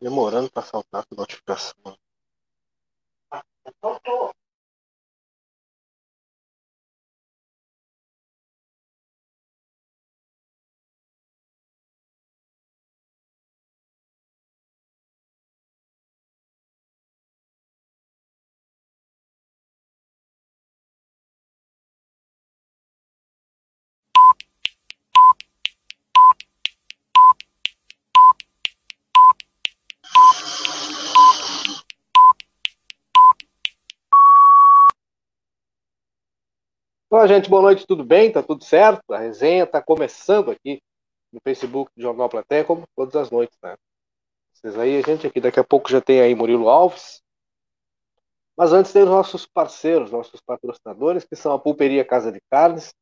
Demorando para saltar a notificação. Olá, gente, boa noite, tudo bem? Tá tudo certo? A resenha está começando aqui no Facebook do Jornal Platéia, como todas as noites, né? Vocês aí, a gente aqui, daqui a pouco já tem aí Murilo Alves. Mas antes tem os nossos parceiros, nossos patrocinadores, que são a Pulperia Casa de Carnes.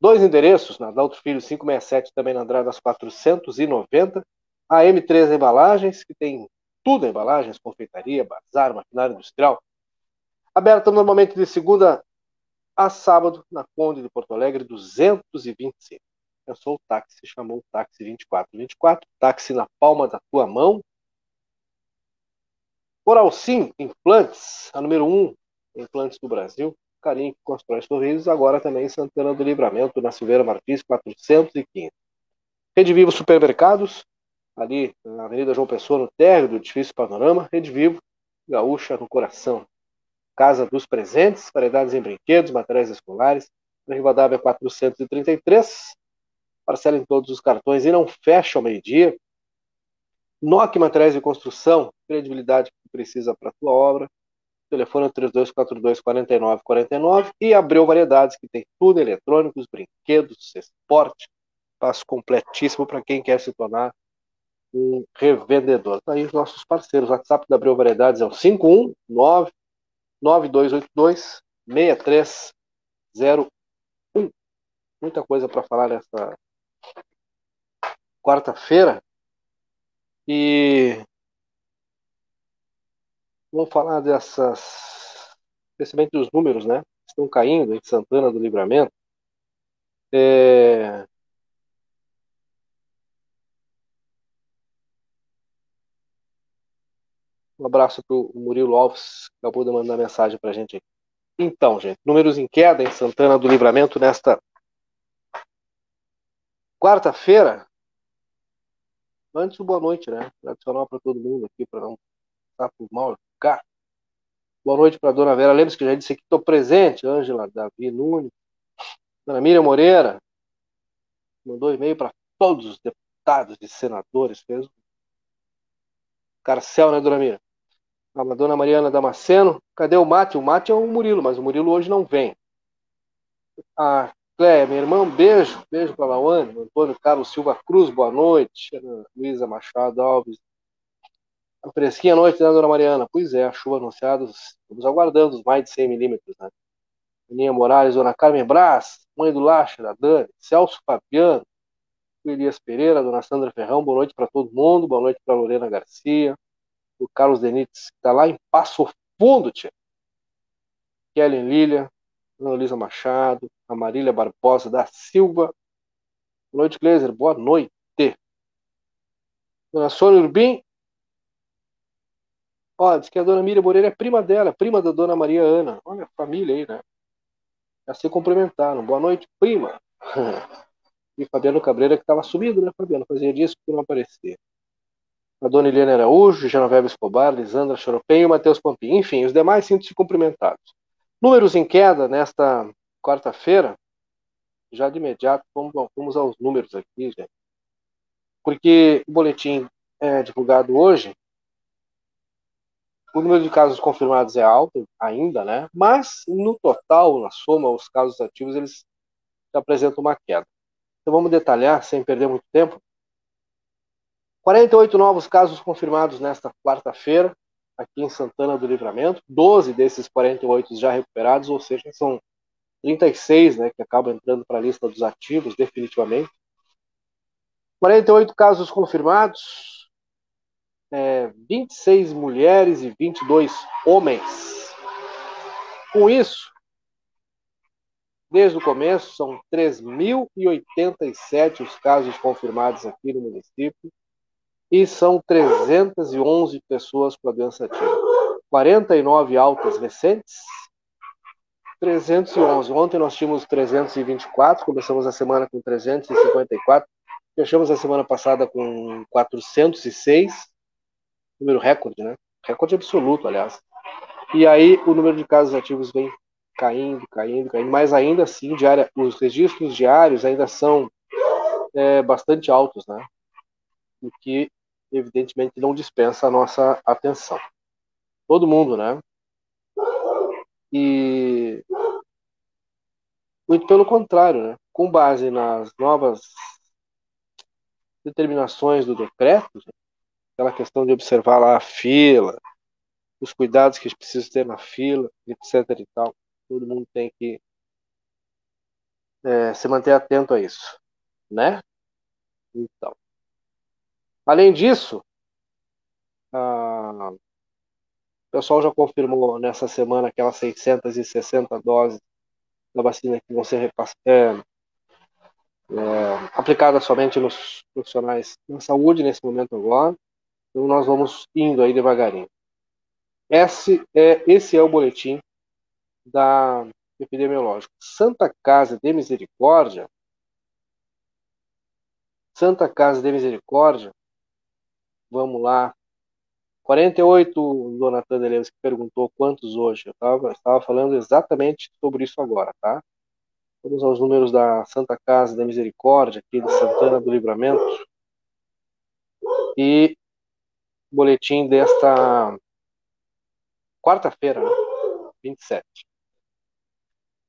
Dois endereços, na Dalto Filho 567, também na Andradas 490. A M3 Embalagens, que tem tudo embalagens, confeitaria, bazar, maquinário industrial. Aberta normalmente de segunda a sábado, na Conde de Porto Alegre, 225. Pensou o táxi, chamou o táxi 2424, táxi na palma da tua mão. Oral Sim, implantes, a número 1, implantes do Brasil, carinho que constrói sorrisos, agora também em Santana do Livramento, na Silveira Martins, 415. Rede Vivo Supermercados, ali na Avenida João Pessoa, no térreo do edifício Panorama, Rede Vivo, gaúcha no coração. Casa dos Presentes, variedades em brinquedos, materiais escolares, na Rivadavia 433. Parcela em todos os cartões e não fecha ao meio-dia. NOC Materiais de Construção, credibilidade que precisa para a tua obra. Telefone 3242-4949 e Abreu Variedades, que tem tudo eletrônicos, brinquedos, esporte. Passo completíssimo para quem quer se tornar um revendedor. Tá aí os nossos parceiros. O WhatsApp da Abreu Variedades é o 519 9282 6301. Muita coisa para falar nessa quarta-feira. E vamos falar dessas, especialmente dos números, né? Estão caindo em Santana do Livramento. É, Um abraço para o Murilo Alves, que acabou de mandar mensagem para a gente aqui. Então, gente, números em queda em Santana do Livramento nesta quarta-feira. Antes boa noite, né? Tradicional para todo mundo aqui, para não estar por mal ficar. Boa noite para dona Vera Lemos, que já disse que estou presente. Ângela, Davi Nunes. Dona Miriam Moreira. Mandou e-mail para todos os deputados e senadores. Fez carcel, né, dona Miriam? A dona Mariana Damasceno. Cadê o Mate? O Mate é o Murilo, mas o Murilo hoje não vem. A Cléia, minha irmã, um beijo. Beijo para a Lawane. Antônio Carlos Silva Cruz, boa noite. Luísa Machado Alves. A fresquinha noite, né, dona Mariana? Pois é, a chuva anunciada, estamos aguardando os mais de 100 milímetros, né? Aninha Morales, dona Carmen Braz, mãe do Lacha, da Dani, Celso Fabiano, Elias Pereira, dona Sandra Ferrão, boa noite para todo mundo, boa noite para Lorena Garcia, o Carlos Denites, que está lá em Passo Fundo, tia. Kellen Lilia, Ana Luísa Machado, a Marília Barbosa da Silva. Boa noite, Gleiser. Boa noite. Dona Sônia Urbim. Ó, diz que a dona Miriam Moreira é prima dela, prima da dona Maria Ana. Olha a família aí, né? Já se cumprimentaram. Boa noite, prima. e Fabiano Cabreira, que estava sumido, né, Fabiano? Fazia disso que não aparecia a dona Eliane Araújo, Genoveva Escobar, Lisandra Choropem e Matheus Pampim. Enfim, os demais sinto-se cumprimentados. Números em queda nesta quarta-feira. Já de imediato, vamos, vamos aos números aqui, gente. Porque o boletim é divulgado hoje. O número de casos confirmados é alto ainda, né? Mas no total, na soma, os casos ativos eles apresentam uma queda. Então vamos detalhar, sem perder muito tempo, 48 novos casos confirmados nesta quarta-feira, aqui em Santana do Livramento. 12 desses 48 já recuperados, ou seja, são 36 né, que acabam entrando para a lista dos ativos, definitivamente. 48 casos confirmados, é, 26 mulheres e 22 homens. Com isso, Desde o começo, são 3.087 os casos confirmados aqui no município e são 311 pessoas com a doença ativa. 49 altas recentes, 311. Ontem nós tínhamos 324, começamos a semana com 354, fechamos a semana passada com 406, número recorde, né? Recorde absoluto, aliás. E aí o número de casos ativos vem caindo, caindo, caindo, mas ainda assim diária, os registros diários ainda são é, bastante altos, né? O que evidentemente não dispensa a nossa atenção. Todo mundo, né? E muito pelo contrário, né? Com base nas novas determinações do decreto, aquela questão de observar lá a fila, os cuidados que precisa ter na fila, etc. e tal todo mundo tem que é, se manter atento a isso, né? Então, além disso, o pessoal já confirmou nessa semana aquelas 660 doses da vacina que vão ser é, é, aplicadas somente nos profissionais da saúde nesse momento agora. Então nós vamos indo aí devagarinho. Esse é, esse é o boletim da epidemiológica. Santa Casa de Misericórdia, Santa Casa de Misericórdia, vamos lá, 48, Dona Tânia Lemos, que perguntou quantos hoje. Eu estava, falando exatamente sobre isso agora, tá? Vamos aos números da Santa Casa da Misericórdia, aqui de Santana do Livramento. E boletim desta quarta-feira, né? 27.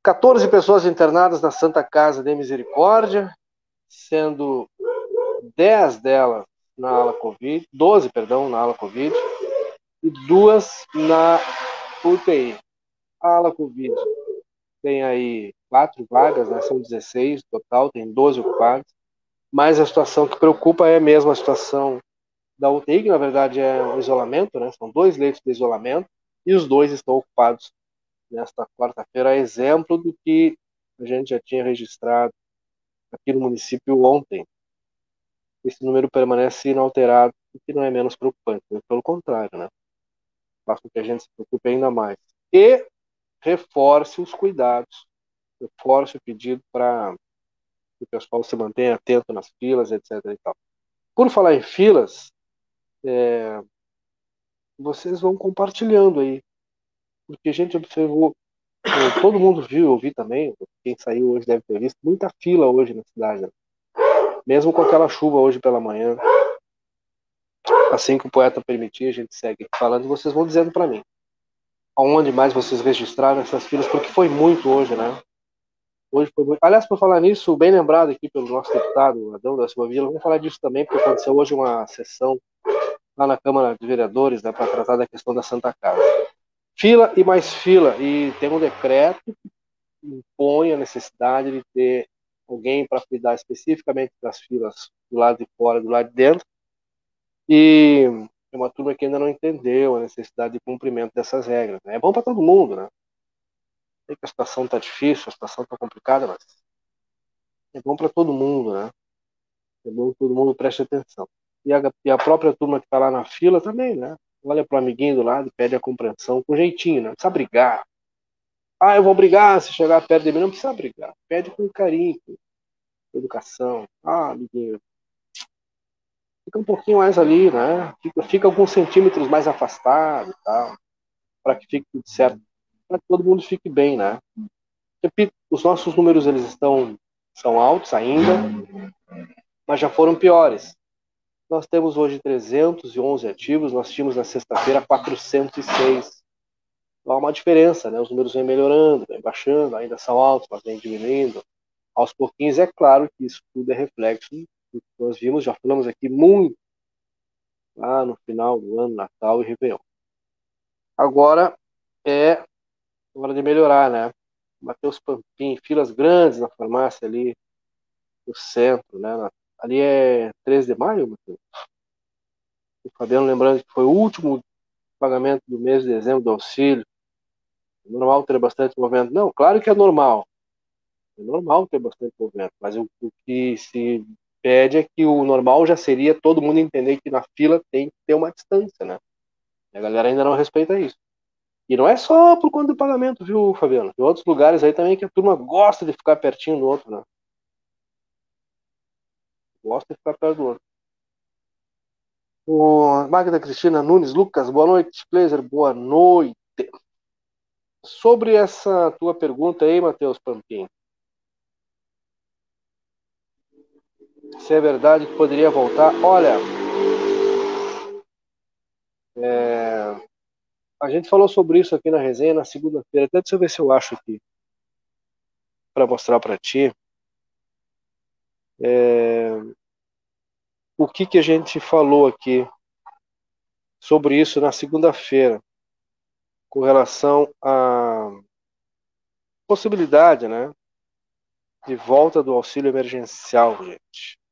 14 pessoas internadas na Santa Casa de Misericórdia, sendo 10 delas na ala Covid, 12, perdão, na ala Covid, e duas na UTI. A ala Covid tem aí quatro vagas, né, são 16 total, tem 12 ocupadas, mas a situação que preocupa é mesmo a situação da UTI, que na verdade é um isolamento, né, são dois leitos de isolamento, e os dois estão ocupados nesta quarta-feira, exemplo do que a gente já tinha registrado aqui no município ontem. Esse número permanece inalterado, o que não é menos preocupante, pelo contrário, né? Faz com que a gente se preocupe ainda mais. E reforce os cuidados, reforce o pedido para que o pessoal se mantenha atento nas filas, etc. E tal. Por falar em filas, é, vocês vão compartilhando aí porque a gente observou, todo mundo viu, eu vi também, quem saiu hoje deve ter visto, muita fila hoje na cidade. Né? Mesmo com aquela chuva hoje pela manhã. Assim que o poeta permitir, a gente segue falando e vocês vão dizendo para mim. Aonde mais vocês registraram essas filas, porque foi muito hoje, né? Hoje foi muito. Aliás, por falar nisso, bem lembrado aqui pelo nosso deputado Adão da Silva Vila, vamos falar disso também, porque aconteceu hoje uma sessão lá na Câmara de Vereadores né, para tratar da questão da Santa Casa. Fila e mais fila. E tem um decreto que impõe a necessidade de ter alguém para cuidar especificamente das filas do lado de fora do lado de dentro. E é uma turma que ainda não entendeu a necessidade de cumprimento dessas regras. Né? É bom para todo mundo, né? Sei que a situação está difícil, a situação está complicada, mas é bom para todo mundo, né? É bom que todo mundo preste atenção. E a, e a própria turma que está lá na fila também, né? olha pro amiguinho do lado e pede a compreensão com jeitinho, né? Não precisa brigar. Ah, eu vou brigar se chegar perto de mim. Não precisa brigar. Pede com carinho, com educação. Ah, amiguinho. Fica um pouquinho mais ali, né? Fica, fica alguns centímetros mais afastado e tal. Para que fique tudo certo. Para que todo mundo fique bem, né? Repito, os nossos números eles estão são altos ainda, mas já foram piores. Nós temos hoje 311 ativos, nós tínhamos na sexta-feira 406. Há uma diferença, né? Os números vêm melhorando, vêm baixando, ainda são altos, mas vêm diminuindo. Aos pouquinhos, é claro que isso tudo é reflexo do que nós vimos, já falamos aqui muito lá no final do ano, Natal e Réveillon. Agora é hora de melhorar, né? Mateus Pampim, filas grandes na farmácia ali no centro, né? Ali é 13 de maio, Matheus? O Fabiano lembrando que foi o último pagamento do mês de dezembro do auxílio. É normal ter bastante movimento. Não, claro que é normal. É normal ter bastante movimento, mas o, o que se pede é que o normal já seria todo mundo entender que na fila tem que ter uma distância, né? E a galera ainda não respeita isso. E não é só por conta do pagamento, viu, Fabiano? Tem outros lugares aí também que a turma gosta de ficar pertinho do outro, né? Gosta de ficar perto do outro. O Magda Cristina Nunes, Lucas, boa noite. Blazer, boa noite. Sobre essa tua pergunta aí, Matheus Pampim. Se é verdade que poderia voltar. Olha, é, a gente falou sobre isso aqui na resenha na segunda-feira. Deixa eu ver se eu acho aqui para mostrar para ti. É, o que, que a gente falou aqui sobre isso na segunda-feira, com relação à possibilidade, né, de volta do auxílio emergencial, gente.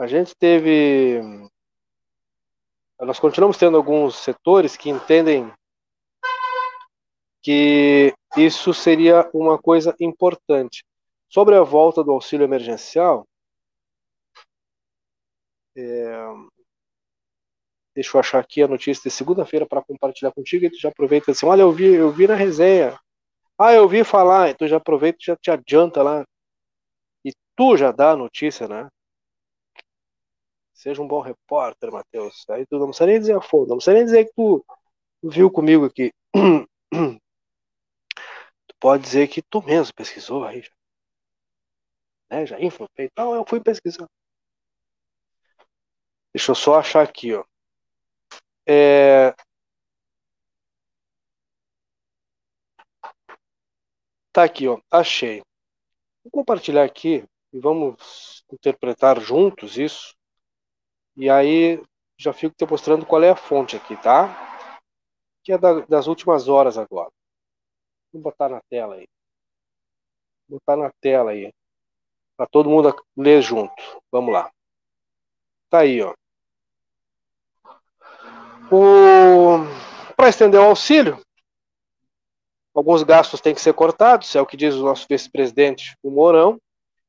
A gente teve nós continuamos tendo alguns setores que entendem que isso seria uma coisa importante. Sobre a volta do auxílio emergencial, é, deixa eu achar aqui a notícia de segunda-feira para compartilhar contigo e tu já aproveita assim, olha, eu vi, eu vi na resenha. Ah, eu vi falar, então já aproveita já te adianta lá. E tu já dá a notícia, né? Seja um bom repórter, Matheus. Aí tu não precisa nem dizer a fonte, não precisa nem dizer que tu viu comigo aqui. tu pode dizer que tu mesmo pesquisou aí. Né? Já info, então eu fui pesquisar. Deixa eu só achar aqui, ó. É... Tá aqui, ó. Achei. Vou compartilhar aqui e vamos interpretar juntos isso. E aí já fico te mostrando qual é a fonte aqui, tá? Que é da, das últimas horas agora. Vou botar na tela aí. Vou botar na tela aí. Para todo mundo ler junto. Vamos lá. Tá aí, ó. Para estender o auxílio, alguns gastos têm que ser cortados, é o que diz o nosso vice-presidente, o Mourão,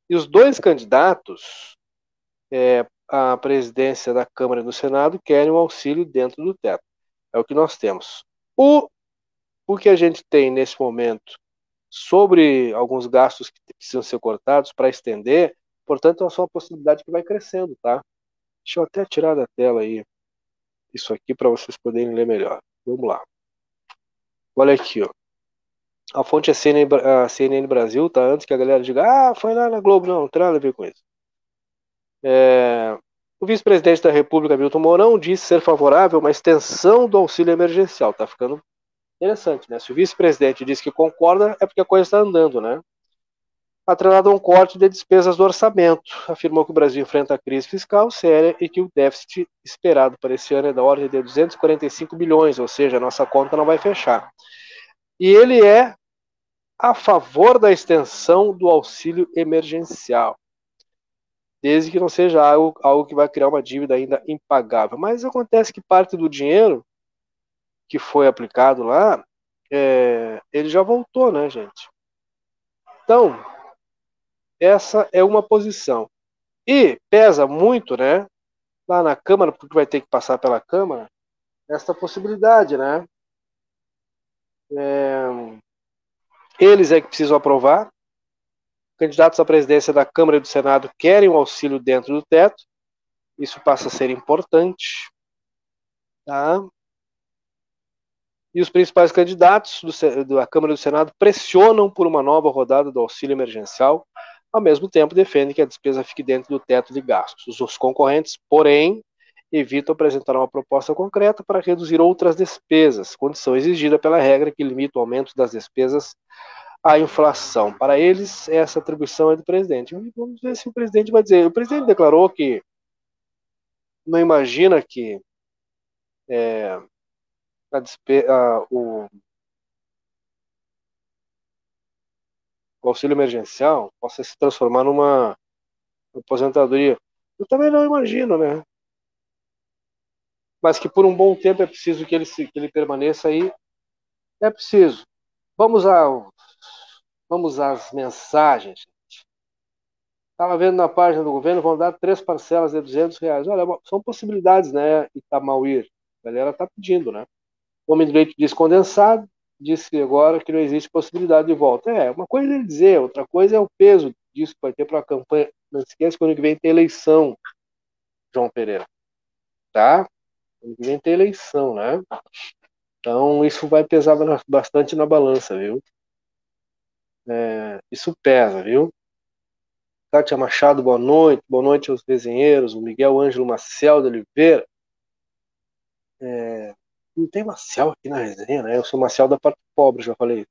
e os dois candidatos é, à presidência da Câmara e do Senado querem o auxílio dentro do teto. É o que nós temos. O, o que a gente tem nesse momento sobre alguns gastos que precisam ser cortados para estender, portanto, é só uma possibilidade que vai crescendo, tá? Deixa eu até tirar da tela aí isso aqui para vocês poderem ler melhor. Vamos lá. Olha aqui, ó. A fonte é CNN, a CNN Brasil, tá? Antes que a galera diga, ah, foi lá na Globo. Não, não tem nada a ver com isso. É, o vice-presidente da República, Milton Mourão, disse ser favorável a uma extensão do auxílio emergencial. Tá ficando interessante, né? Se o vice-presidente diz que concorda, é porque a coisa está andando, né? atrelado a um corte de despesas do orçamento. Afirmou que o Brasil enfrenta a crise fiscal séria e que o déficit esperado para esse ano é da ordem de 245 bilhões, ou seja, a nossa conta não vai fechar. E ele é a favor da extensão do auxílio emergencial, desde que não seja algo, algo que vai criar uma dívida ainda impagável. Mas acontece que parte do dinheiro que foi aplicado lá, é, ele já voltou, né, gente? Então, essa é uma posição. E pesa muito, né? Lá na Câmara, porque vai ter que passar pela Câmara, essa possibilidade, né? É, eles é que precisam aprovar. Candidatos à presidência da Câmara e do Senado querem o auxílio dentro do teto. Isso passa a ser importante. Tá? E os principais candidatos do, da Câmara e do Senado pressionam por uma nova rodada do auxílio emergencial ao mesmo tempo, defende que a despesa fique dentro do teto de gastos. Os concorrentes, porém, evitam apresentar uma proposta concreta para reduzir outras despesas, condição exigida pela regra que limita o aumento das despesas à inflação. Para eles, essa atribuição é do presidente. Vamos ver se o presidente vai dizer. O presidente declarou que não imagina que é, a a, o, o auxílio emergencial possa se transformar numa aposentadoria. Eu também não imagino, né? Mas que por um bom tempo é preciso que ele, que ele permaneça aí. É preciso. Vamos a Vamos às mensagens. Estava vendo na página do governo, vão dar três parcelas de 200 reais. Olha, são possibilidades, né, Itamauir? A galera está pedindo, né? O homem do leite disse condensado, disse agora que não existe possibilidade de volta. É, uma coisa é ele dizer, outra coisa é o peso disso que vai ter para a campanha. Não esqueça que ano que vem tem eleição, João Pereira. Tá? Ano que vem tem eleição, né? Então isso vai pesar bastante na balança, viu? É, isso pesa, viu? Kátia Machado, boa noite. Boa noite aos desenheiros. O Miguel Ângelo Maciel de Oliveira. É, não tem Maciel aqui na resenha, né? Eu sou Maciel da parte pobre, já falei.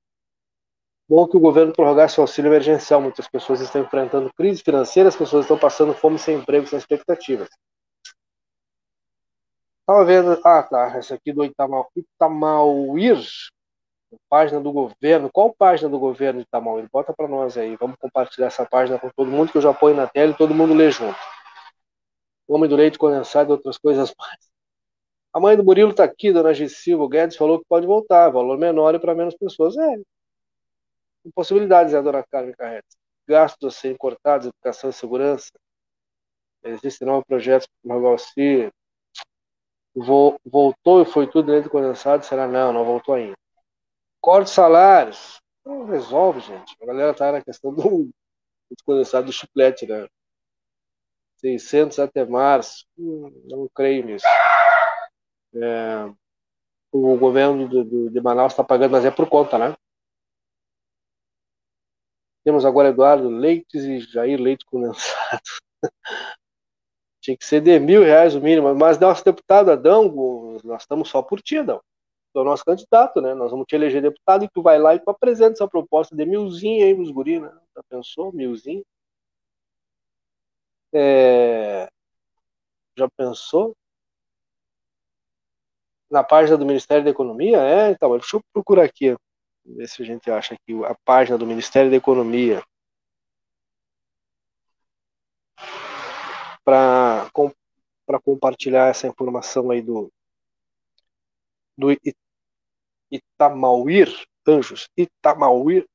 Bom que o governo prorrogasse o auxílio emergencial. Muitas pessoas estão enfrentando crise financeira, as pessoas estão passando fome sem emprego, sem expectativas. Estava vendo. Ah, tá. Essa aqui do Itamauir, página do governo. Qual página do governo de Itamauir? Bota para nós aí. Vamos compartilhar essa página com todo mundo que eu já ponho na tela e todo mundo lê junto. Homem do leite condensado e outras coisas mais. A mãe do Murilo está aqui, dona G. Silva. O Guedes falou que pode voltar, valor menor e para menos pessoas. É. Possibilidades, é, dona Carmen Carretes. Gastos a serem cortados, educação e segurança. Existem novos projetos para o. Voltou e foi tudo do condensado? Será? Não, não voltou ainda. Corte salários. Não resolve, gente. A galera tá na questão do, do condensado do chiclete, né? 600 até março. Hum, não creio nisso. É, o governo de, de, de Manaus está pagando, mas é por conta, né? Temos agora Eduardo Leites e Jair Leite condensado. Tinha que ser de mil reais o mínimo. Mas nosso deputado Adão, nós estamos só por ti, Adão tu é o nosso candidato, né? Nós vamos te eleger deputado e tu vai lá e tu apresenta essa proposta de milzinho aí nos guri, né? Já pensou? Milzinho? É... Já pensou? Na página do Ministério da Economia? É, então, deixa eu procurar aqui, ver se a gente acha aqui a página do Ministério da Economia. Para compartilhar essa informação aí do, do Itamauir, Anjos, Itamauir,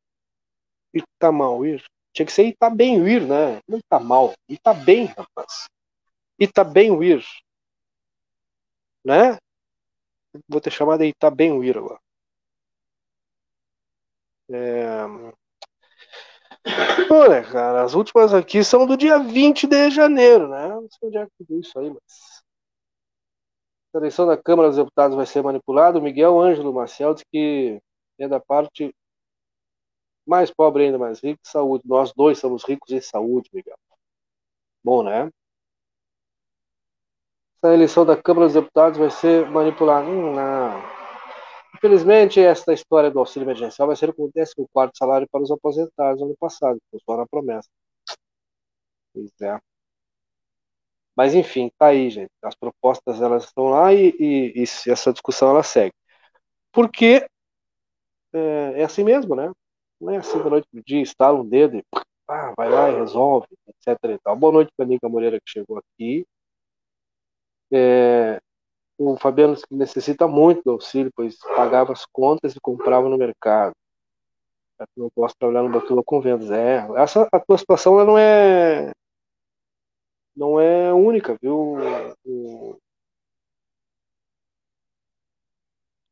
Itamauir, tinha que ser Itabenhuir, né? Não tá mal, Itabem, rapaz. Itabenhuir, né? Vou ter chamado de Itabenhuir agora. É... Olha, cara, as últimas aqui são do dia 20 de janeiro, né? Não sei onde é que isso aí, mas a eleição da Câmara dos Deputados vai ser manipulada. O Miguel Ângelo Maciel diz que é da parte mais pobre ainda, mais rico de saúde. Nós dois somos ricos em saúde, Miguel. Bom, né? Essa eleição da Câmara dos Deputados vai ser manipulada. Hum, não. Infelizmente, esta história do auxílio emergencial vai ser o décimo quarto salário para os aposentados no ano passado, foi na promessa. Pois é. Mas enfim, tá aí, gente. As propostas elas estão lá e, e, e essa discussão ela segue. Porque é, é, assim mesmo, né? Não é assim da noite pro dia, instala um dedo e vai lá e resolve, etc. E tal. Boa noite para Nica Moreira que chegou aqui. É, o Fabiano necessita muito do auxílio, pois pagava as contas e comprava no mercado. Eu não posso trabalhar no Batuba com vendas. É, essa a tua situação ela não é não é única, viu.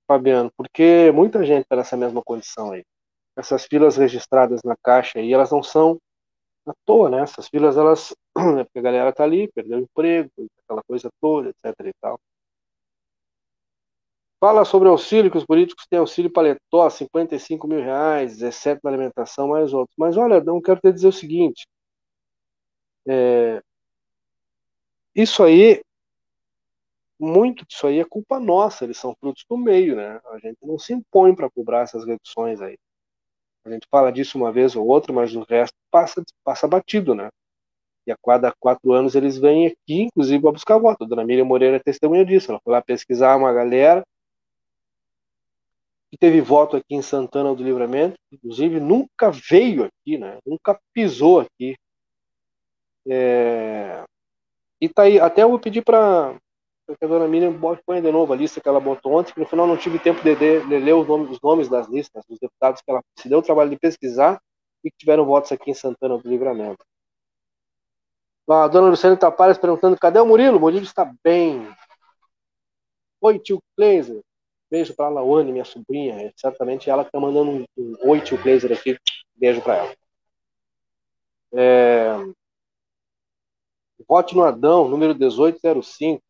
Fabiano? Porque muita gente está nessa mesma condição aí. Essas filas registradas na caixa aí, elas não são à toa, né? Essas filas, elas. É porque a galera tá ali, perdeu o emprego, aquela coisa toda, etc e tal. Fala sobre auxílio, que os políticos têm auxílio paletó, 55 mil reais, 17 na alimentação, mais outros. Mas olha, não quero te dizer o seguinte. É, isso aí, muito disso aí é culpa nossa, eles são frutos do meio, né? A gente não se impõe para cobrar essas reduções aí. A gente fala disso uma vez ou outra, mas o resto passa, passa batido, né? E a cada quatro anos eles vêm aqui, inclusive, para buscar voto. A dona Miriam Moreira é testemunha disso. Ela foi lá pesquisar uma galera que teve voto aqui em Santana do Livramento, inclusive nunca veio aqui, né? Nunca pisou aqui. É... E tá aí, até eu vou pedir para que a dona Miriam ponha de novo a lista que ela botou ontem, que no final não tive tempo de, de, de ler os nomes, os nomes das listas dos deputados que ela se deu o trabalho de pesquisar e que tiveram votos aqui em Santana do Livramento. A dona Luciana Tapares perguntando: cadê o Murilo? O Murilo está bem. Oi, tio Kleiser. Beijo para a Lawane, minha sobrinha. É certamente ela que está mandando um, um oi, tio Kleiser aqui. Beijo para ela. É... Vote no Adão, número 1805.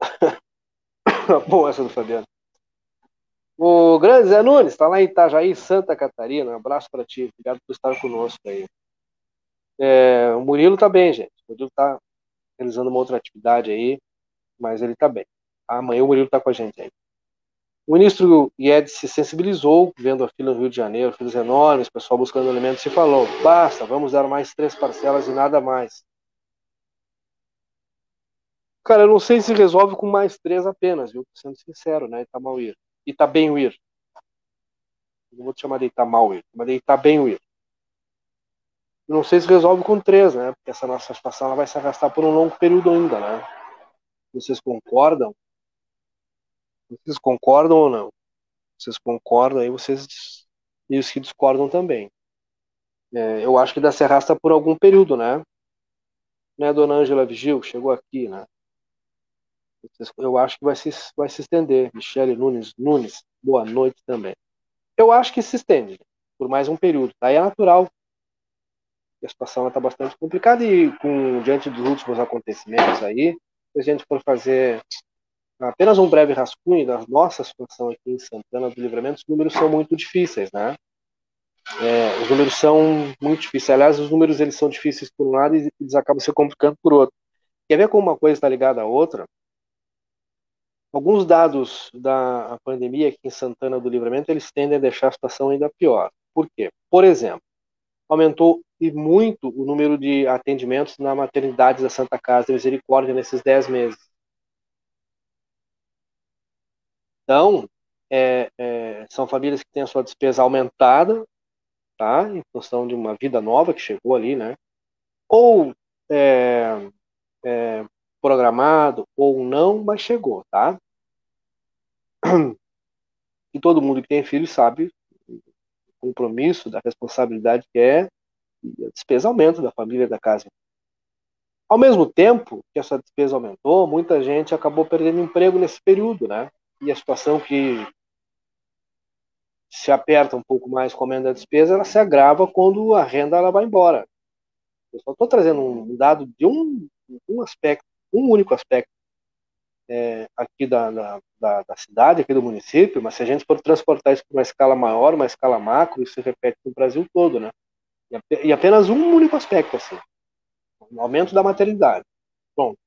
Bom, essa do Fabiano. O grande Zé Nunes está lá em Itajaí, Santa Catarina. Um abraço para ti. Obrigado por estar conosco aí. É, o Murilo está bem, gente. O Murilo está realizando uma outra atividade aí, mas ele está bem. Amanhã o Murilo está com a gente aí. O ministro Guedes se sensibilizou, vendo a fila no Rio de Janeiro, filas enormes, pessoal buscando alimentos, e falou: basta, vamos dar mais três parcelas e nada mais. Cara, eu não sei se resolve com mais três apenas, viu? Sendo sincero, né? Itamauir. Itabem-Uir. Não vou te chamar de Itamauir, mas de Itabem-Uir. Não sei se resolve com três, né? Porque essa nossa situação ela vai se arrastar por um longo período ainda, né? Vocês concordam? Vocês concordam ou não? Vocês concordam aí, vocês e os que discordam também. É, eu acho que dá se arrasta por algum período, né? Né, dona Ângela Vigil, chegou aqui, né? Eu acho que vai se, vai se estender. Michele Nunes, Nunes, boa noite também. Eu acho que se estende por mais um período. Aí é natural. A situação está bastante complicada e com diante dos últimos acontecimentos aí, se a gente for fazer apenas um breve rascunho da nossa situação aqui em Santana do Livramento, os números são muito difíceis, né? É, os números são muito difíceis. Aliás, os números eles são difíceis por um lado e eles acabam se complicando por outro. Quer ver como uma coisa está ligada à outra? Alguns dados da pandemia aqui em Santana do Livramento eles tendem a deixar a situação ainda pior. Por quê? Por exemplo, aumentou e muito o número de atendimentos na maternidade da Santa Casa de Misericórdia nesses 10 meses. Então, é, é, são famílias que têm a sua despesa aumentada, tá? Em função de uma vida nova que chegou ali, né? Ou é, é programado ou não, mas chegou, tá? E todo mundo que tem filho sabe o compromisso, da responsabilidade que é a despesa aumenta da família da casa. Ao mesmo tempo que essa despesa aumentou, muita gente acabou perdendo emprego nesse período, né? E a situação que se aperta um pouco mais com a aumento da despesa, ela se agrava quando a renda ela vai embora. Eu só estou trazendo um dado de um, um aspecto, um único aspecto é, aqui da, da, da, da, cidade, aqui do município, mas se a gente for transportar isso para uma escala maior, uma escala macro, isso se repete no Brasil todo, né? E, apenas um único aspecto, assim, o aumento da maternidade. Pronto.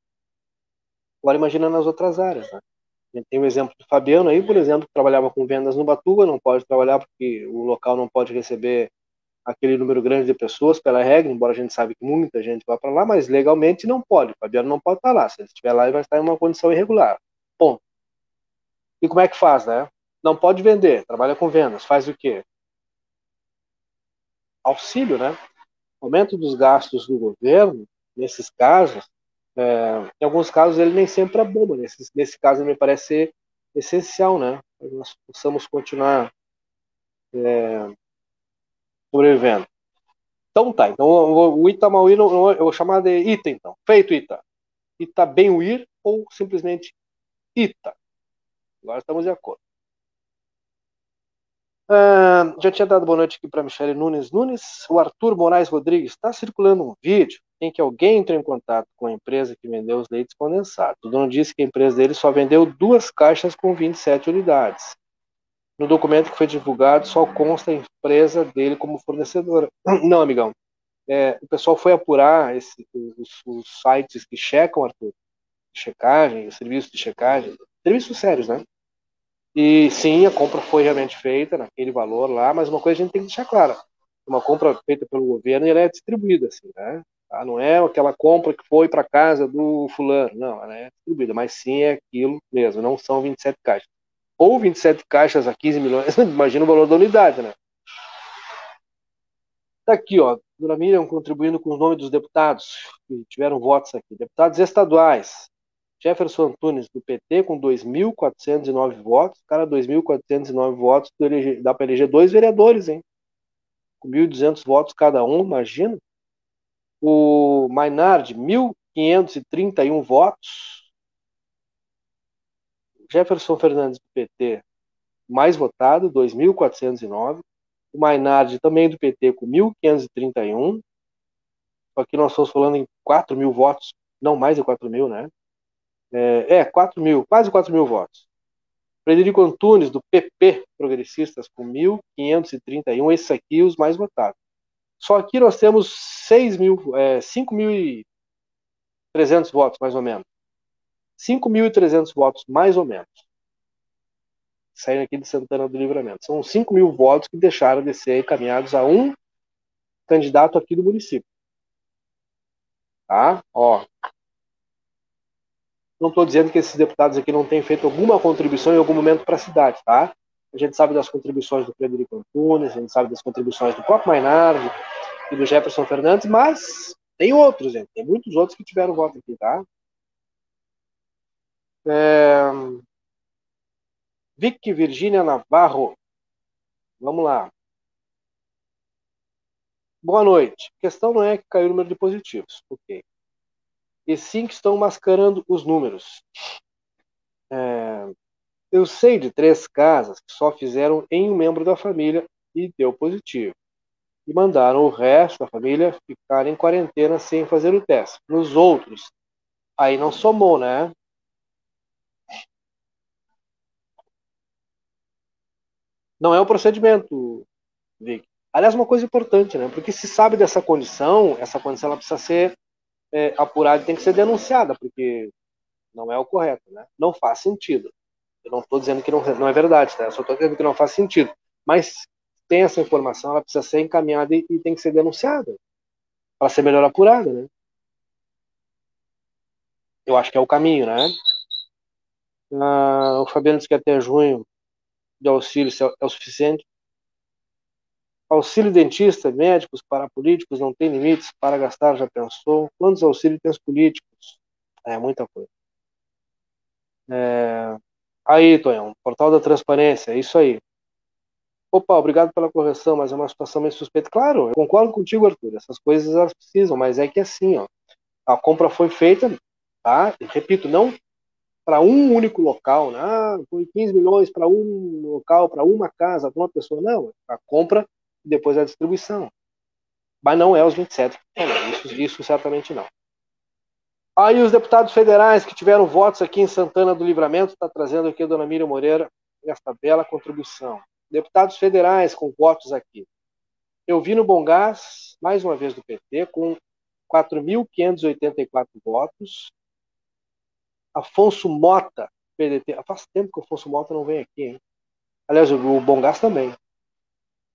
Agora imagina nas outras áreas, né? A gente tem o exemplo do Fabiano aí, por exemplo, que trabalhava com vendas no Batuba, não pode trabalhar porque o local não pode receber aquele número grande de pessoas pela regra, embora a gente sabe que muita gente vai para lá, mas legalmente não pode. O Fabiano não pode estar lá. Se ele estiver lá, ele vai estar em uma condição irregular. Ponto. E como é que faz, né? Não pode vender, trabalha com vendas, faz o quê? Auxílio, né? Aumento dos gastos do governo, nesses casos, é, em alguns casos ele nem sempre é bom, nesse, nesse caso me parece ser essencial, né? Nós possamos continuar é, sobrevivendo. Então tá, então o, o Itamauí eu vou chamar de Ita então. Feito Ita. Ita bem ir ou simplesmente Ita. Agora estamos de acordo. Uh, já tinha dado boa noite aqui para Michele Nunes Nunes. O Arthur Moraes Rodrigues está circulando um vídeo em que alguém entrou em contato com a empresa que vendeu os leites condensados. O dono disse que a empresa dele só vendeu duas caixas com 27 unidades. No documento que foi divulgado, só consta a empresa dele como fornecedora. Não, amigão. É, o pessoal foi apurar esse, os, os, sites que checam, Arthur, checagem, serviço de checagem, serviços sérios, né? E sim, a compra foi realmente feita naquele valor lá, mas uma coisa a gente tem que deixar clara: uma compra feita pelo governo ela é distribuída, assim, né? Tá? Não é aquela compra que foi para casa do fulano, não, ela é distribuída, mas sim é aquilo mesmo, não são 27 caixas. Ou 27 caixas a 15 milhões, imagina o valor da unidade, né? Tá aqui, ó, Dona Miriam contribuindo com os nomes dos deputados que tiveram votos aqui. Deputados estaduais, Jefferson Antunes, do PT, com 2.409 votos. Cara, 2.409 votos, dá para eleger dois vereadores, hein? com 1.200 votos cada um, imagina. O Maynard, 1.531 votos. Jefferson Fernandes, do PT, mais votado, 2.409. O Maynard, também do PT, com 1.531. Aqui nós estamos falando em 4 mil votos, não mais de 4 mil, né? É, é 4 mil, quase 4 mil votos. Frederico Antunes, do PP Progressistas, com 1.531, esses aqui os mais votados. Só aqui nós temos 6 mil, é, 5.300 votos, mais ou menos. 5.300 votos, mais ou menos. Saíram aqui de Santana do Livramento. São 5 mil votos que deixaram de ser encaminhados a um candidato aqui do município. Tá? Ó, não estou dizendo que esses deputados aqui não têm feito alguma contribuição em algum momento para a cidade, tá? A gente sabe das contribuições do Frederico Antunes, a gente sabe das contribuições do próprio Mainardi e do Jefferson Fernandes, mas tem outros, gente. Tem muitos outros que tiveram voto aqui, tá? É... Vicky Virgínia Navarro. Vamos lá. Boa noite. A questão não é que caiu o número de positivos. Ok e sim que estão mascarando os números. É, eu sei de três casas que só fizeram em um membro da família e deu positivo. E mandaram o resto da família ficar em quarentena sem fazer o teste. Nos outros, aí não somou, né? Não é o procedimento, Vic. Aliás, uma coisa importante, né? Porque se sabe dessa condição, essa condição ela precisa ser é, apurada tem que ser denunciada, porque não é o correto, né? Não faz sentido. Eu não estou dizendo que não, não é verdade, tá? Eu só estou dizendo que não faz sentido. Mas tem essa informação, ela precisa ser encaminhada e, e tem que ser denunciada para ser melhor apurada, né? Eu acho que é o caminho, né? Ah, o Fabiano disse que até junho de auxílio é o suficiente. Auxílio dentista, médicos, parapolíticos, não tem limites para gastar, já pensou? Quantos auxílios tem os políticos? É muita coisa. É... Aí, Tonhão, portal da transparência, é isso aí. Opa, obrigado pela correção, mas é uma situação meio suspeita. Claro, eu concordo contigo, Arthur. Essas coisas elas precisam, mas é que assim, ó, a compra foi feita, tá? E, repito, não para um único local, né? Ah, foi 15 milhões para um local, para uma casa, para uma pessoa. Não, a compra e depois a distribuição. Mas não é os 27 isso, isso certamente não. Aí os deputados federais que tiveram votos aqui em Santana do Livramento, está trazendo aqui a dona Miriam Moreira esta bela contribuição. Deputados federais com votos aqui. Eu vi no Bom Gás, mais uma vez do PT, com 4.584 votos. Afonso Mota, PDT. Faz tempo que o Afonso Mota não vem aqui, hein? Aliás, o Bom Gás também.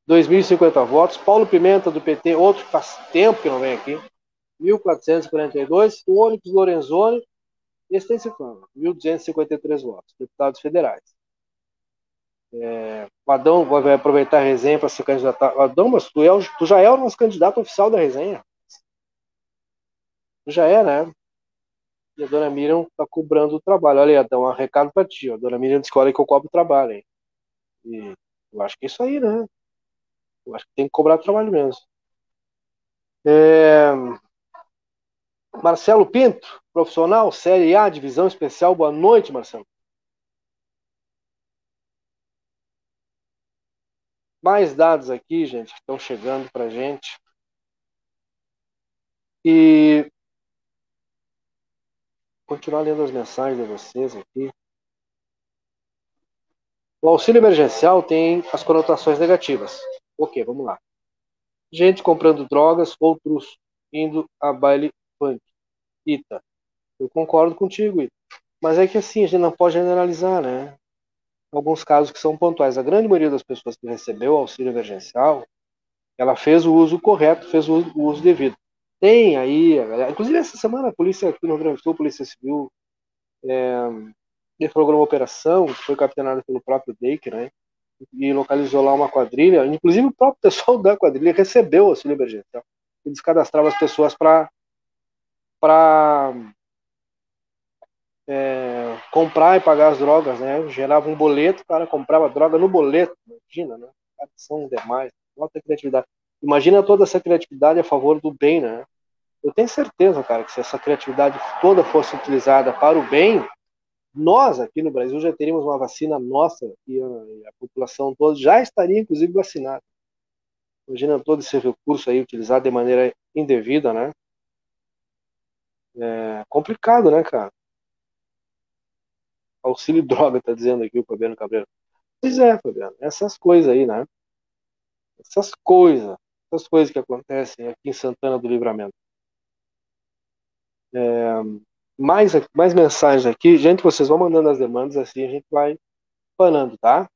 2.050 votos. Paulo Pimenta, do PT, outro que faz tempo que não vem aqui, 1.442. O Onyx Lorenzoni, cifrando, 1.253 votos, deputados federais. É, o Adão vai aproveitar a resenha para se candidatar. Adão, mas tu, é, tu já é o nosso candidato oficial da resenha. Tu já é, né? E a dona Miriam está cobrando o trabalho. Olha aí, Adão, um recado para ti. A dona Miriam escolhe que eu cobro o trabalho, hein? E eu acho que é isso aí, né? Eu acho que tem que cobrar trabalho mesmo. É... Marcelo Pinto, profissional, Série A, divisão especial. Boa noite, Marcelo. Mais dados aqui, gente, que estão chegando para gente. E continuar lendo as mensagens de vocês aqui. O auxílio emergencial tem as conotações negativas. Ok, vamos lá. Gente comprando drogas, outros indo a baile funk. Ita, eu concordo contigo, Ita. Mas é que assim, a gente não pode generalizar, né? Alguns casos que são pontuais. A grande maioria das pessoas que recebeu auxílio emergencial, ela fez o uso correto, fez o uso, devido. Tem aí, inclusive essa semana a polícia aqui no Rio Grande do Sul, a Polícia Civil, é, deflagrou uma operação que foi capitaneada pelo próprio Dake, né? e localizou lá uma quadrilha. Inclusive, o próprio pessoal da quadrilha recebeu auxílio emergencial. Eles cadastravam as pessoas para para é, comprar e pagar as drogas, né? Gerava um boleto, o cara comprava droga no boleto, imagina, né? São demais, falta criatividade. Imagina toda essa criatividade a favor do bem, né? Eu tenho certeza, cara, que se essa criatividade toda fosse utilizada para o bem, nós aqui no Brasil já teríamos uma vacina nossa e a população toda já estaria, inclusive, vacinada. Imagina todo esse recurso aí utilizado de maneira indevida, né? É complicado, né, cara? Auxílio droga, tá dizendo aqui o Fabiano Cabreiro. Pois é, Fabiano, essas coisas aí, né? Essas coisas, essas coisas que acontecem aqui em Santana do Livramento. É, mais, mais mensagens aqui. Gente, vocês vão mandando as demandas assim, a gente vai falando, tá?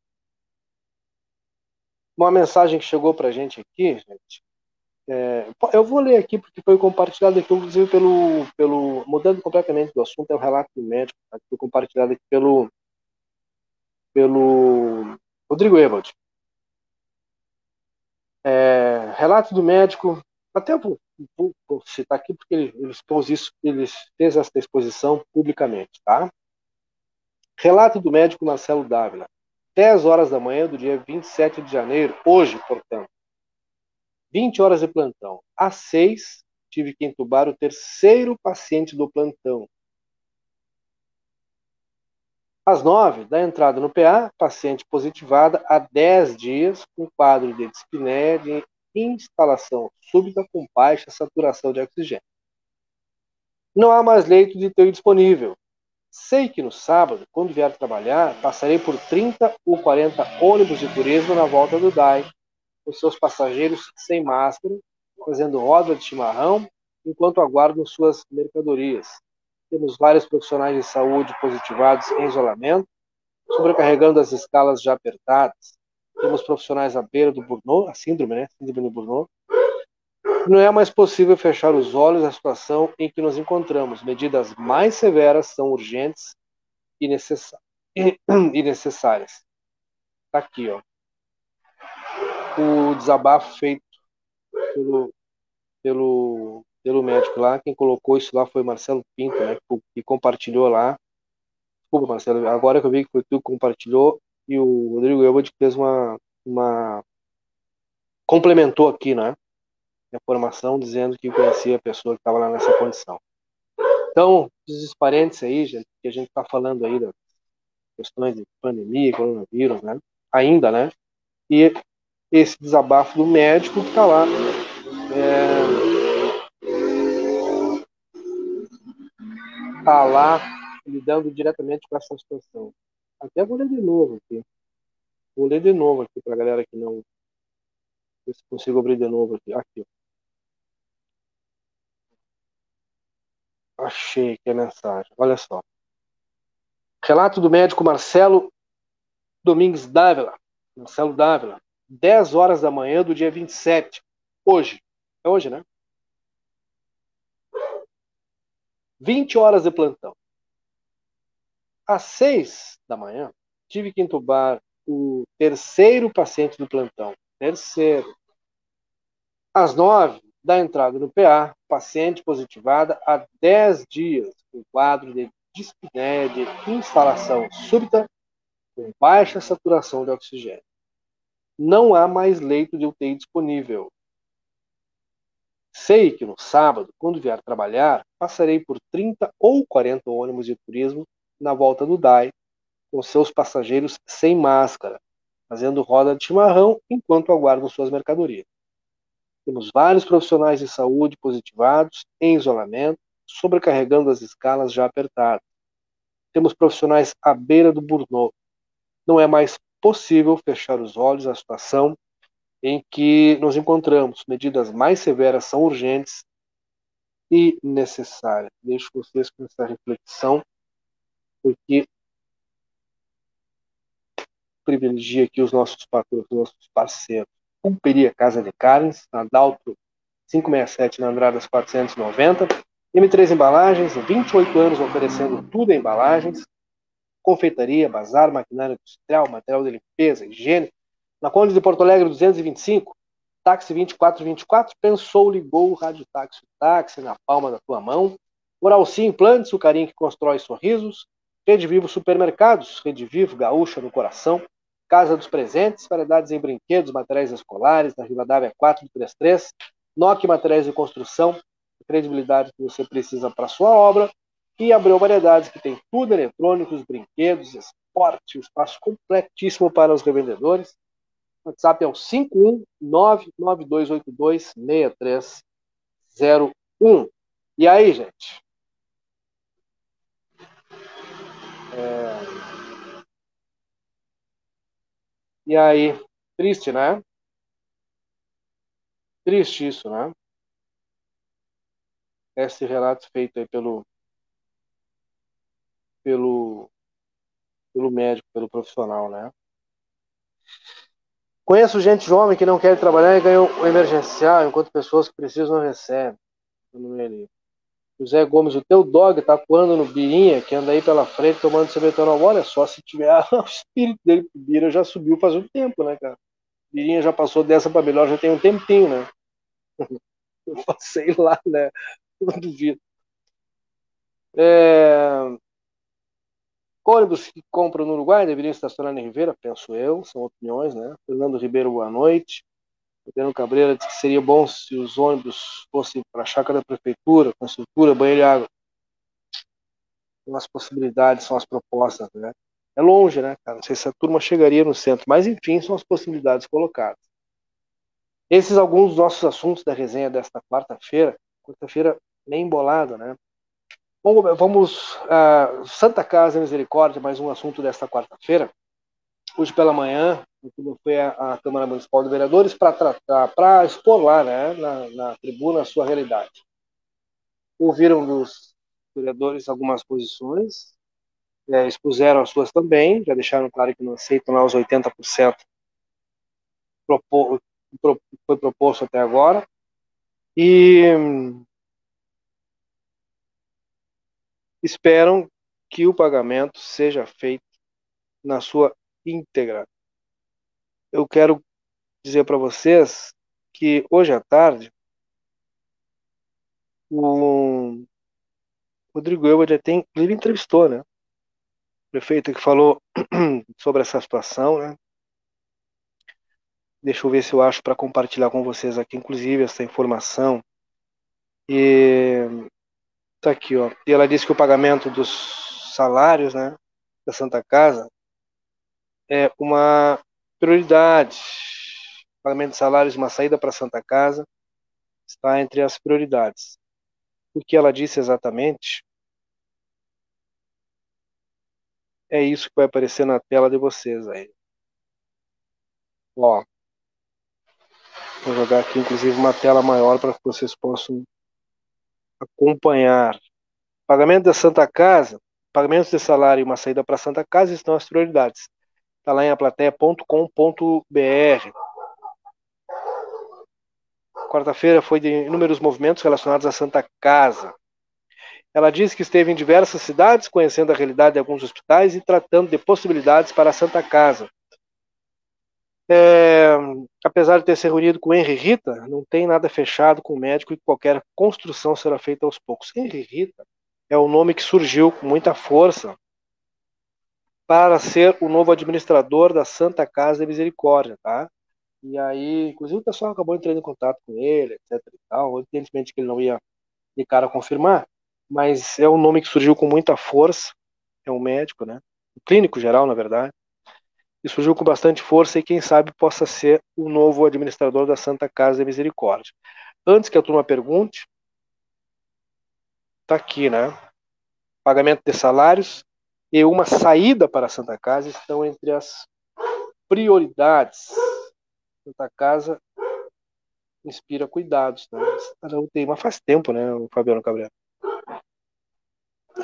Uma mensagem que chegou pra gente aqui, gente. É, eu vou ler aqui porque foi compartilhado aqui, inclusive, pelo, pelo. Mudando completamente do assunto, é o relato do médico, tá, foi compartilhado aqui pelo. pelo Rodrigo Evald. É, relato do médico, até vou, vou, vou citar aqui porque ele, ele, expôs isso, ele fez essa exposição publicamente, tá? Relato do médico Marcelo Dávila, 10 horas da manhã do dia 27 de janeiro, hoje, portanto. 20 horas de plantão. Às 6, tive que entubar o terceiro paciente do plantão. Às 9, da entrada no PA, paciente positivada há 10 dias com quadro de dispneia de instalação súbita com baixa saturação de oxigênio. Não há mais leito de UTI disponível. Sei que no sábado, quando vier trabalhar, passarei por 30 ou 40 ônibus de turismo na volta do DAI, com seus passageiros sem máscara, fazendo roda de chimarrão, enquanto aguardam suas mercadorias. Temos vários profissionais de saúde positivados em isolamento, sobrecarregando as escalas já apertadas. Temos profissionais à beira do burnout, a síndrome, né? Síndrome do burnout. Não é mais possível fechar os olhos à situação em que nos encontramos. Medidas mais severas são urgentes e, necessárias. Está aqui, ó. O desabafo feito pelo, pelo pelo médico lá. Quem colocou isso lá foi Marcelo Pinto, né? Que compartilhou lá. Desculpa, Marcelo. Agora que eu vi que foi tu que compartilhou e o Rodrigo Elbert fez uma, uma complementou aqui, né? A formação dizendo que conhecia a pessoa que estava lá nessa condição. Então, esses parênteses aí, gente, que a gente está falando aí das questões de pandemia, coronavírus, né? Ainda, né? E esse desabafo do médico que está lá é, está lá lidando diretamente com essa situação. Até vou ler de novo aqui. Vou ler de novo aqui para a galera que não. Ver se consigo abrir de novo aqui. Aqui. Achei que é mensagem. Olha só. Relato do médico Marcelo Domingues Dávila. Marcelo Dávila. 10 horas da manhã do dia 27. Hoje. É hoje, né? 20 horas de plantão. Às 6 da manhã, tive que entubar o terceiro paciente do plantão. Terceiro. Às 9, da entrada no PA, paciente positivada há 10 dias, com quadro de dispneia de instalação súbita com baixa saturação de oxigênio. Não há mais leito de UTI disponível. Sei que no sábado, quando vier trabalhar, passarei por 30 ou 40 ônibus de turismo na volta do DAI, com seus passageiros sem máscara, fazendo roda de chimarrão enquanto aguardam suas mercadorias. Temos vários profissionais de saúde positivados, em isolamento, sobrecarregando as escalas já apertadas. Temos profissionais à beira do burnout. Não é mais possível fechar os olhos à situação em que nos encontramos. Medidas mais severas são urgentes e necessárias. Deixo vocês com essa reflexão, porque privilegia aqui os nossos nossos parceiros. Pulperia Casa de Carnes, na Daltro 567, na Andradas 490. M3 Embalagens, 28 anos oferecendo tudo em embalagens. Confeitaria, bazar, maquinário industrial, material de limpeza, higiene, na Conde de Porto Alegre 225, táxi 2424, pensou, ligou o rádio táxi, táxi na palma da tua mão. Oral Sim Implantes, o carinho que constrói sorrisos. Rede Vivo Supermercados, Rede Vivo, gaúcha no coração. Casa dos Presentes, variedades em brinquedos, materiais escolares, na Rivadavia 433, NOC Materiais de Construção, credibilidade que você precisa para sua obra, e Abreu Variedades, que tem tudo eletrônicos, brinquedos, esporte, um espaço completíssimo para os revendedores. O WhatsApp é o 51992826301. E aí, gente? É... E aí, triste, né? Triste isso, né? Esse relato feito aí pelo pelo pelo médico, pelo profissional, né? Conheço gente jovem que não quer trabalhar e ganha o emergencial, enquanto pessoas que precisam não recebem. José Gomes, o teu dog tá atuando no Birinha, que anda aí pela frente tomando sebetonol. Olha só, se tiver o espírito dele pro Bira já subiu faz um tempo, né, cara? Birinha já passou dessa para melhor, já tem um tempinho, né? Sei lá, né? Não duvido. É... Ônibus que compram no Uruguai deveriam estacionar em Ribeira, penso eu, são opiniões, né? Fernando Ribeiro, boa noite. Adriano Cabreira disse que seria bom se os ônibus fossem para a chácara da prefeitura, com estrutura, banheiro e água. São as possibilidades, são as propostas, né? É longe, né, cara? Não sei se a turma chegaria no centro, mas enfim, são as possibilidades colocadas. Esses alguns dos nossos assuntos da resenha desta quarta-feira, quarta-feira bem embolada, né? Bom, vamos uh, Santa Casa Misericórdia, mais um assunto desta quarta-feira. Hoje pela manhã, foi a, a Câmara Municipal de Vereadores para tratar, para expor lá, né, na, na tribuna a sua realidade. Ouviram dos vereadores algumas posições, é, expuseram as suas também, já deixaram claro que não aceitam lá os 80% propor, foi proposto até agora. E esperam que o pagamento seja feito na sua íntegra. Eu quero dizer para vocês que hoje à tarde o Rodrigo Elbert até inclusive entrevistou, né? O prefeito que falou sobre essa situação, né? Deixa eu ver se eu acho para compartilhar com vocês aqui, inclusive, essa informação. E tá aqui, ó. E ela disse que o pagamento dos salários, né, da Santa Casa é uma prioridade. O pagamento de salários, uma saída para a Santa Casa está entre as prioridades. O que ela disse exatamente é isso que vai aparecer na tela de vocês aí. Ó, Vou jogar aqui, inclusive, uma tela maior para que vocês possam acompanhar. Pagamento da Santa Casa, pagamentos de salário e uma saída para a Santa Casa estão as prioridades. Está lá em aplateia.com.br. Quarta-feira foi de inúmeros movimentos relacionados à Santa Casa. Ela disse que esteve em diversas cidades, conhecendo a realidade de alguns hospitais e tratando de possibilidades para a Santa Casa. É, apesar de ter se reunido com Henry Rita, não tem nada fechado com o médico e qualquer construção será feita aos poucos. Henry Rita é o nome que surgiu com muita força para ser o novo administrador da Santa Casa de Misericórdia, tá? E aí, inclusive o pessoal acabou entrando em contato com ele, etc e tal, evidentemente que ele não ia de cara confirmar, mas é um nome que surgiu com muita força, é um médico, né? Um clínico geral, na verdade, e surgiu com bastante força e quem sabe possa ser o novo administrador da Santa Casa de Misericórdia. Antes que a turma pergunte, está aqui, né? Pagamento de salários e uma saída para a Santa Casa estão entre as prioridades. Santa Casa inspira cuidados, né? Está UTI, mas faz tempo, né, o Fabiano Cabreira?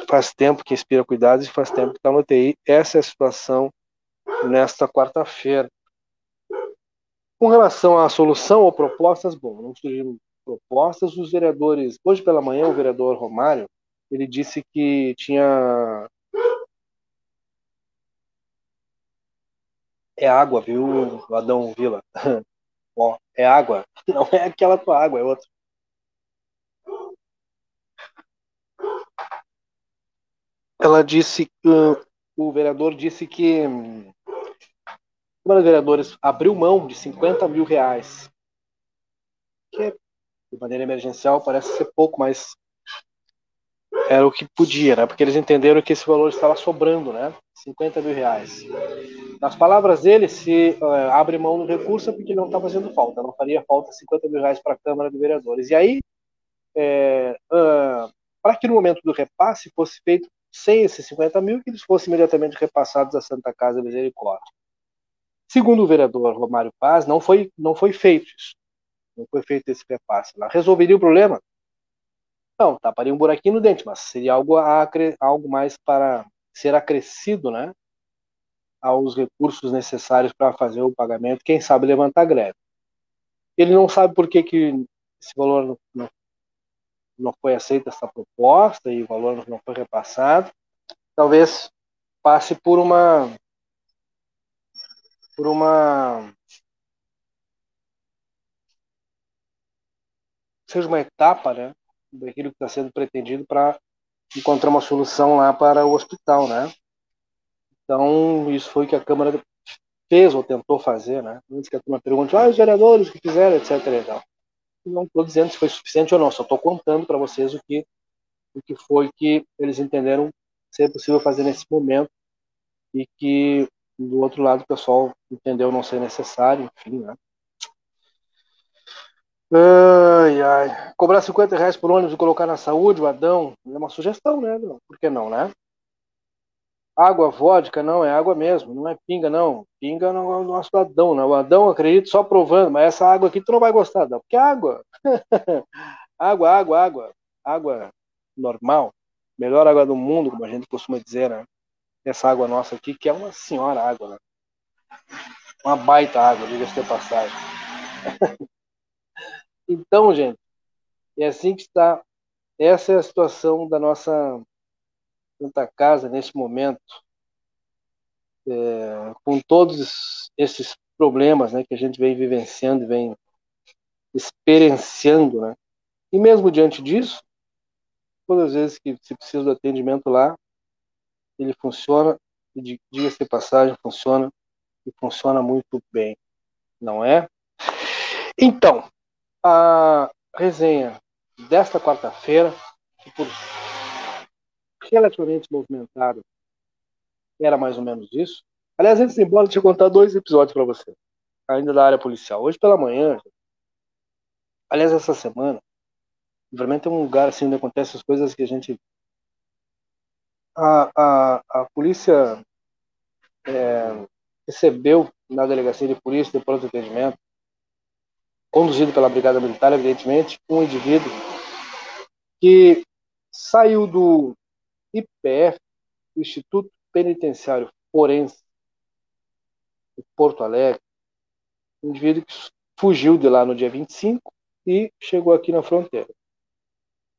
Faz tempo que inspira cuidados e faz tempo que está no UTI. Essa é a situação nesta quarta-feira. Com relação à solução ou propostas, bom, não surgiram propostas. Os vereadores, hoje pela manhã, o vereador Romário, ele disse que tinha é água, viu, Adão Vila? Ó, é água. Não é aquela tua água, é outra. Ela disse, uh, o vereador disse que Câmara de Vereadores abriu mão de 50 mil reais, que de maneira emergencial parece ser pouco, mas era o que podia, né? Porque eles entenderam que esse valor estava sobrando, né? 50 mil reais. Nas palavras dele, se uh, abre mão do recurso é porque não está fazendo falta, não faria falta 50 mil reais para a Câmara de Vereadores. E aí, é, uh, para que no momento do repasse fosse feito sem esses 50 mil, que eles fossem imediatamente repassados à Santa Casa Misericórdia. Segundo o vereador Romário Paz, não foi, não foi feito isso. Não foi feito esse repasse. Lá resolveria o problema? Não, taparia um buraquinho no dente, mas seria algo, algo mais para ser acrescido, né? Aos recursos necessários para fazer o pagamento, quem sabe levantar greve. Ele não sabe por que, que esse valor não, não foi aceita essa proposta e o valor não foi repassado. Talvez passe por uma por uma seja uma etapa, né, daquilo que está sendo pretendido para encontrar uma solução lá para o hospital, né? Então isso foi o que a Câmara fez ou tentou fazer, né? Antes que a turma pergunte, ah, os vereadores que fizeram, etc. E tal não estou dizendo se foi suficiente ou não, só estou contando para vocês o que, o que foi que eles entenderam ser possível fazer nesse momento e que do outro lado o pessoal entendeu não ser necessário, enfim, né? Ai, ai. Cobrar 50 reais por ônibus e colocar na saúde, o Adão, é uma sugestão, né? Por que não, né? Água, vodka, não, é água mesmo, não é pinga, não. Pinga não é o nosso Adão, né? O Adão, acredito, só provando, mas essa água aqui tu não vai gostar, Adão, porque é água. água, água, água. Água normal. Melhor água do mundo, como a gente costuma dizer, né? Essa água nossa aqui, que é uma senhora água, né? Uma baita água, diga-se de passagem. então, gente, é assim que está. Essa é a situação da nossa Santa Casa nesse momento, é, com todos esses problemas né, que a gente vem vivenciando, vem experienciando, né? E mesmo diante disso, todas as vezes que se precisa do atendimento lá, ele funciona, e diga-se passagem, funciona, e funciona muito bem, não é? Então, a resenha desta quarta-feira, por relativamente movimentado. Era mais ou menos isso. Aliás, antes de ir embora, deixa eu contar dois episódios para você, ainda da área policial. Hoje pela manhã, aliás, essa semana, realmente é um lugar assim onde acontecem as coisas que a gente. A, a, a polícia é, recebeu na delegacia de polícia de pronto atendimento, conduzido pela Brigada Militar, evidentemente, um indivíduo que saiu do, IPF, Instituto Penitenciário Forense de Porto Alegre, um indivíduo que fugiu de lá no dia 25 e chegou aqui na fronteira.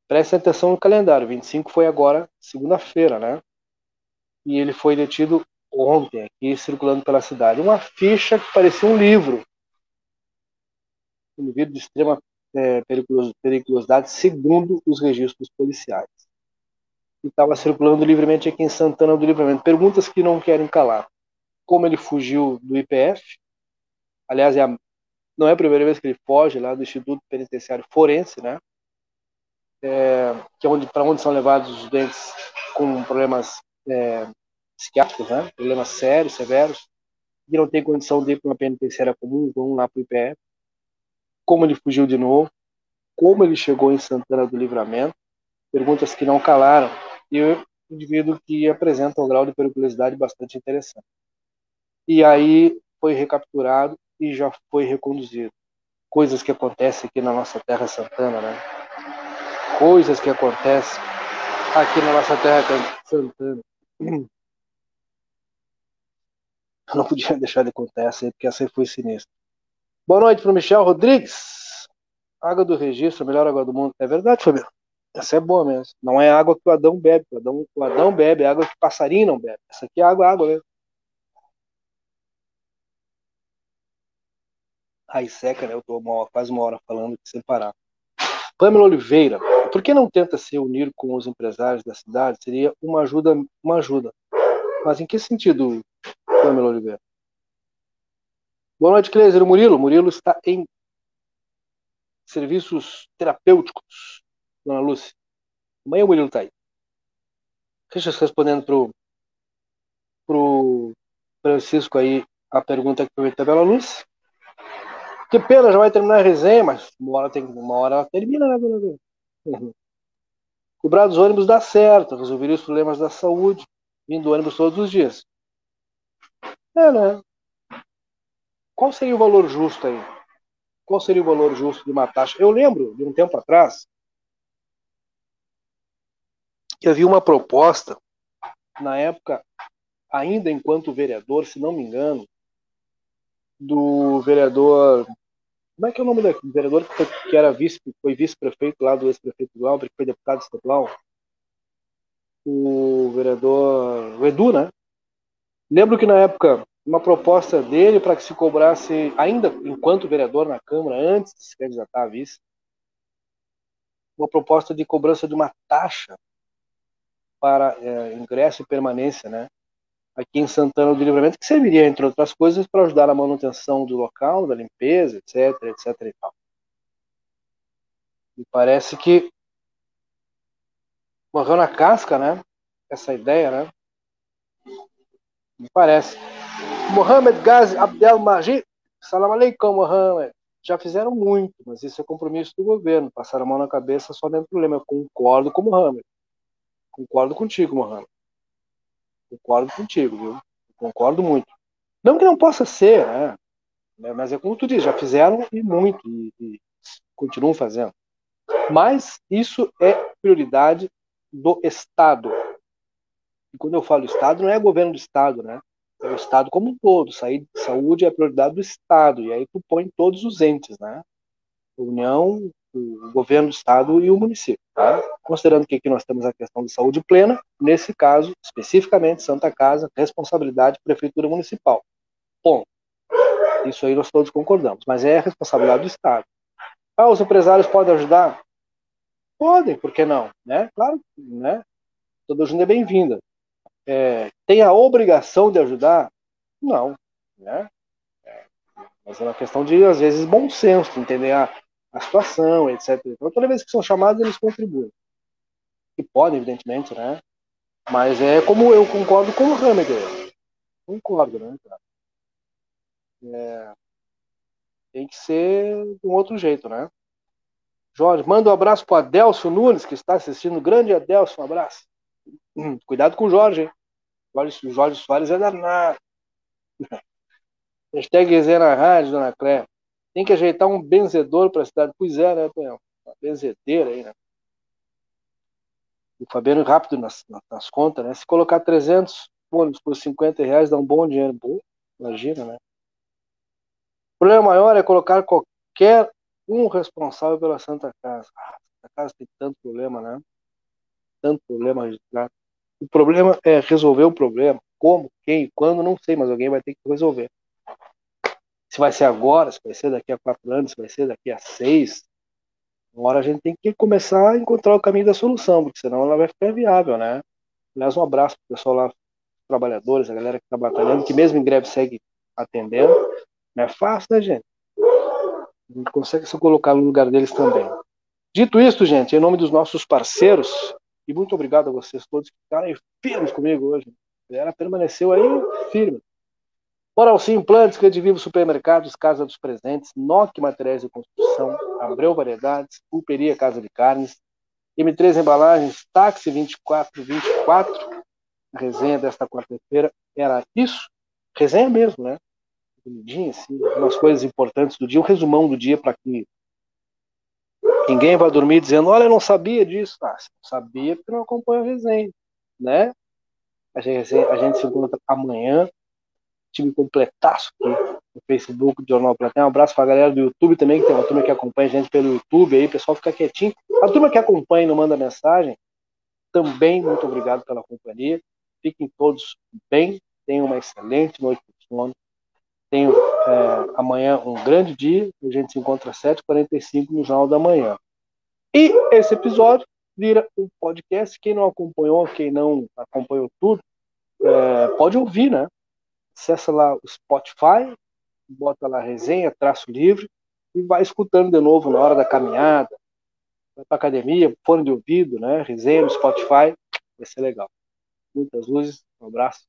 Preste atenção no calendário, 25 foi agora, segunda-feira, né? E ele foi detido ontem, aqui circulando pela cidade. Uma ficha que parecia um livro. Um indivíduo de extrema é, periculosidade, segundo os registros policiais que estava circulando livremente aqui em Santana do Livramento. Perguntas que não querem calar. Como ele fugiu do IPF? Aliás, é a, não é a primeira vez que ele foge lá do Instituto Penitenciário Forense, né? É, que é onde, para onde são levados os doentes com problemas é, psiquiátricos, né? Problemas sérios, severos, que não tem condição de ir para uma penitenciária comum, vão lá para o IPF. Como ele fugiu de novo? Como ele chegou em Santana do Livramento? Perguntas que não calaram e o indivíduo que apresenta um grau de periculosidade bastante interessante. E aí foi recapturado e já foi reconduzido. Coisas que acontecem aqui na nossa terra Santana, né? Coisas que acontecem aqui na nossa terra Santana. Eu não podia deixar de contar essa aí, porque essa aí foi sinistra. Boa noite para o Michel Rodrigues. Água do registro, a melhor água do mundo. É verdade, Fabiano? Essa é boa mesmo. Não é água que o Adão bebe. O Adão, o Adão bebe, é água que o passarinho não bebe. Essa aqui é água, água mesmo. Aí seca, né? Eu tô quase uma hora falando sem parar. Pamela Oliveira, por que não tenta se unir com os empresários da cidade? Seria uma ajuda, uma ajuda. Mas em que sentido, Pamela Oliveira? Boa noite, Cleiser. O Murilo. O Murilo está em serviços terapêuticos, dona Lúcia. Amanhã o Murilo está aí. Eu respondendo pro, pro Francisco aí a pergunta que foi feita pela Lúcia. Que pena, já vai terminar a resenha, mas uma hora, tem, uma hora ela termina, né, dona Lúcia? Uhum. Cobrar dos ônibus dá certo, resolveria os problemas da saúde, vindo ônibus todos os dias. É, né? Qual seria o valor justo aí? Qual seria o valor justo de uma taxa? Eu lembro de um tempo atrás que havia uma proposta, na época, ainda enquanto vereador, se não me engano, do vereador. Como é que é o nome daquele vereador que, foi, que era vice, foi vice-prefeito lá do ex-prefeito Glauber, que foi deputado estadual? O vereador. O Edu, né? Lembro que na época uma proposta dele para que se cobrasse, ainda enquanto vereador na Câmara, antes de se candidatar a vice, uma proposta de cobrança de uma taxa para é, ingresso e permanência, né? Aqui em Santana do Livramento, que serviria, entre outras coisas, para ajudar na manutenção do local, da limpeza, etc, etc e tal. E parece que morreu na casca, né? Essa ideia, né? Me parece. Mohamed Ghazi Abdel Majid, salam aleikum, Mohamed. Já fizeram muito, mas isso é compromisso do governo. Passar a mão na cabeça só não é problema. Eu concordo com o Mohamed. Concordo contigo, Mohamed. Concordo contigo, viu? Concordo muito. Não que não possa ser, né? Mas é como tu diz, já fizeram e muito, e, e continuam fazendo. Mas isso é prioridade do Estado. E quando eu falo Estado, não é governo do Estado, né? É o Estado como um todo. Saúde é a prioridade do Estado. E aí tu põe todos os entes, né? União, o governo do Estado e o município. Tá? Considerando que aqui nós temos a questão de saúde plena, nesse caso, especificamente, Santa Casa, responsabilidade Prefeitura Municipal. Ponto. Isso aí nós todos concordamos. Mas é a responsabilidade do Estado. Ah, os empresários podem ajudar? Podem, por que não? Né? Claro, né? Toda ajuda é bem-vinda é, tem a obrigação de ajudar? Não. Né? É, mas é uma questão de, às vezes, bom senso, entender a, a situação, etc. Então, toda vez que são chamados, eles contribuem. E podem, evidentemente, né? Mas é como eu concordo com o Hammer. Concordo, né, cara? É, tem que ser de um outro jeito, né? Jorge, manda um abraço para Adelso Nunes, que está assistindo. Grande Adelso, um abraço. Hum, cuidado com o Jorge, hein? O Jorge Soares é danado. Hashtag Zé na rádio, dona Cléia. Tem que ajeitar um benzedor para a cidade. Pois é, né, Tonhão? Uma benzedeira aí, né? O Fabiano rápido nas, nas contas, né? Se colocar 300 ônibus por 50 reais, dá um bom dinheiro. Pô, imagina, né? O problema maior é colocar qualquer um responsável pela Santa Casa. Ah, a Santa Casa tem tanto problema, né? Tanto problema registrado. O problema é resolver o problema. Como, quem, quando, não sei, mas alguém vai ter que resolver. Se vai ser agora, se vai ser daqui a quatro anos, se vai ser daqui a seis, hora a gente tem que começar a encontrar o caminho da solução, porque senão ela vai ficar viável, né? Aliás, um abraço para o pessoal lá, trabalhadores, a galera que está batalhando, que mesmo em greve segue atendendo. Não é fácil, né, gente? A gente consegue se colocar no lugar deles também. Dito isto, gente, em nome dos nossos parceiros, e muito obrigado a vocês todos que ficaram firmes comigo hoje. Ela permaneceu aí firme. Moral Sim Implantes, Vivo Supermercados, Casa dos Presentes, NOC Materiais de Construção, Abreu Variedades, Pulperia Casa de Carnes, M3 Embalagens, Táxi 2424. A resenha desta quarta-feira era isso. Resenha mesmo, né? Bonitinho, assim, umas coisas importantes do dia, um resumão do dia para que Ninguém vai dormir dizendo, olha, eu não sabia disso. Ah, não sabia porque não acompanha a resenha, né? A gente, a gente se encontra amanhã. Time completaço aqui no Facebook do Jornal Platéia. Um abraço para a galera do YouTube também, que tem uma turma que acompanha a gente pelo YouTube aí. Pessoal, fica quietinho. A turma que acompanha e não manda mensagem, também muito obrigado pela companhia. Fiquem todos bem. Tenham uma excelente noite de sono. Tenho é, amanhã um grande dia. A gente se encontra às 7h45 no Jornal da Manhã. E esse episódio vira um podcast. Quem não acompanhou, quem não acompanhou tudo, é, pode ouvir, né? Acessa lá o Spotify, bota lá resenha, traço livre, e vai escutando de novo na hora da caminhada, vai pra academia, fone de ouvido, né? Resenha no Spotify, vai ser legal. Muitas luzes, um abraço.